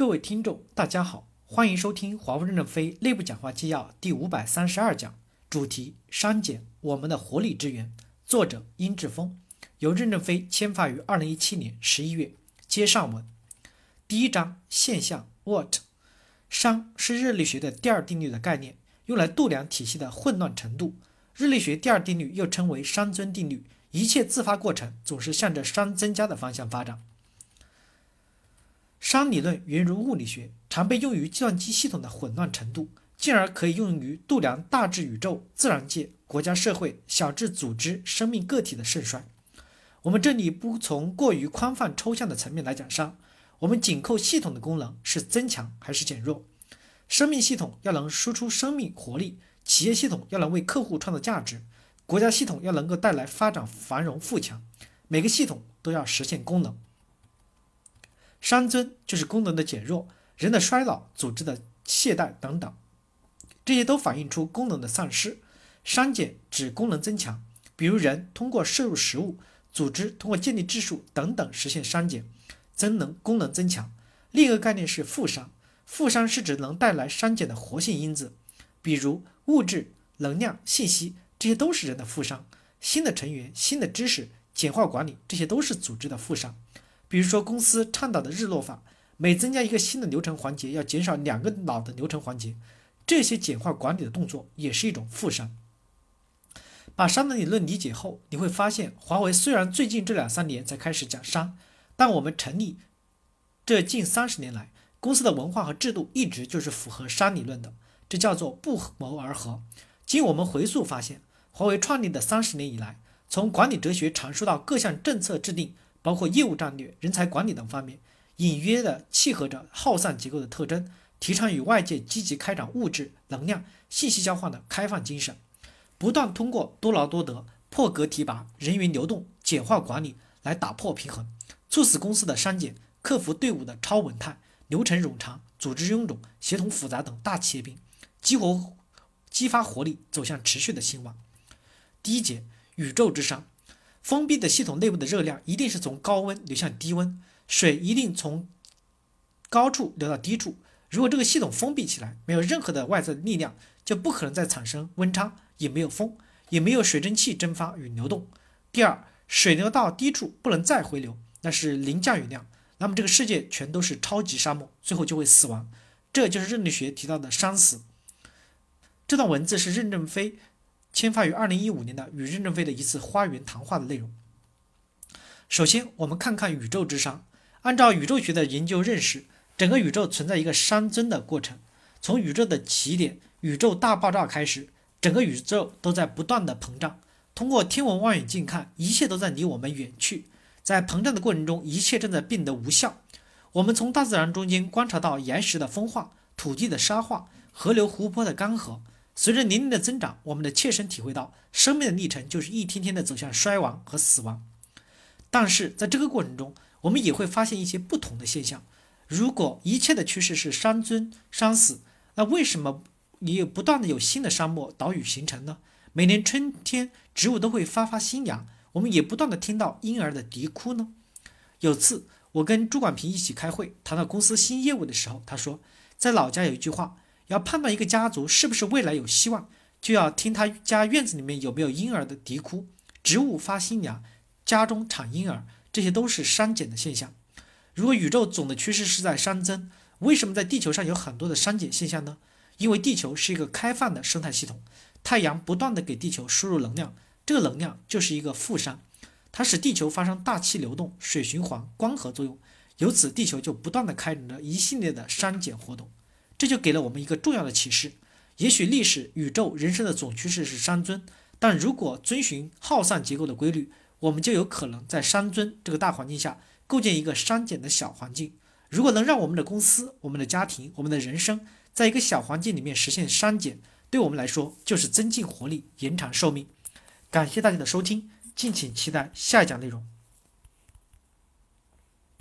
各位听众，大家好，欢迎收听华为任正非内部讲话纪要第五百三十二讲，主题：删减我们的活力之源。作者：殷志峰，由任正非签发于二零一七年十一月。接上文，第一章现象 What？熵是热力学的第二定律的概念，用来度量体系的混乱程度。热力学第二定律又称为熵增定律，一切自发过程总是向着熵增加的方向发展。熵理论源于物理学，常被用于计算机系统的混乱程度，进而可以用于度量大至宇宙、自然界、国家社会，小至组织、生命个体的盛衰。我们这里不从过于宽泛抽象的层面来讲熵，我们紧扣系统的功能是增强还是减弱。生命系统要能输出生命活力，企业系统要能为客户创造价值，国家系统要能够带来发展繁荣富强，每个系统都要实现功能。熵增就是功能的减弱，人的衰老、组织的懈怠等等，这些都反映出功能的丧失。熵减指功能增强，比如人通过摄入食物，组织通过建立质数等等实现熵减，增能功能增强。另一个概念是负熵，负熵是指能带来熵减的活性因子，比如物质、能量、信息，这些都是人的负熵。新的成员、新的知识、简化管理，这些都是组织的负熵。比如说，公司倡导的日落法，每增加一个新的流程环节，要减少两个老的流程环节，这些简化管理的动作也是一种负伤。把商的理论理解后，你会发现，华为虽然最近这两三年才开始讲商，但我们成立这近三十年来，公司的文化和制度一直就是符合商理论的，这叫做不谋而合。经我们回溯发现，华为创立的三十年以来，从管理哲学阐述到各项政策制定。包括业务战略、人才管理等方面，隐约的契合着耗散结构的特征，提倡与外界积极开展物质、能量、信息交换的开放精神，不断通过多劳多得、破格提拔、人员流动、简化管理来打破平衡，促使公司的删减，克服队伍的超稳态、流程冗长、组织臃肿、协同复杂等大企业病，激活、激发活力，走向持续的兴旺。第一节，宇宙之商。封闭的系统内部的热量一定是从高温流向低温，水一定从高处流到低处。如果这个系统封闭起来，没有任何的外在力量，就不可能再产生温差，也没有风，也没有水蒸气蒸发与流动。第二，水流到低处不能再回流，那是零降雨量，那么这个世界全都是超级沙漠，最后就会死亡。这就是热力学提到的“熵死”。这段文字是任正非。签发于二零一五年的与任正非的一次花园谈话的内容。首先，我们看看宇宙之熵。按照宇宙学的研究认识，整个宇宙存在一个熵增的过程。从宇宙的起点宇宙大爆炸开始，整个宇宙都在不断的膨胀。通过天文望远镜看，一切都在离我们远去。在膨胀的过程中，一切正在变得无效。我们从大自然中间观察到岩石的风化、土地的沙化、河流湖泊的干涸。随着年龄的增长，我们的切身体会到，生命的历程就是一天天的走向衰亡和死亡。但是在这个过程中，我们也会发现一些不同的现象。如果一切的趋势是山尊山死，那为什么也不断的有新的沙漠岛屿形成呢？每年春天，植物都会发发新芽，我们也不断的听到婴儿的啼哭呢？有次我跟朱广平一起开会，谈到公司新业务的时候，他说，在老家有一句话。要判断一个家族是不是未来有希望，就要听他家院子里面有没有婴儿的啼哭，植物发新芽，家中产婴儿，这些都是删减的现象。如果宇宙总的趋势是在熵增，为什么在地球上有很多的删减现象呢？因为地球是一个开放的生态系统，太阳不断的给地球输入能量，这个能量就是一个负熵，它使地球发生大气流动、水循环、光合作用，由此地球就不断的开展着一系列的删减活动。这就给了我们一个重要的启示：也许历史、宇宙、人生的总趋势是熵增，但如果遵循耗散结构的规律，我们就有可能在熵增这个大环境下构建一个删减的小环境。如果能让我们的公司、我们的家庭、我们的人生在一个小环境里面实现删减，对我们来说就是增进活力、延长寿命。感谢大家的收听，敬请期待下一讲内容。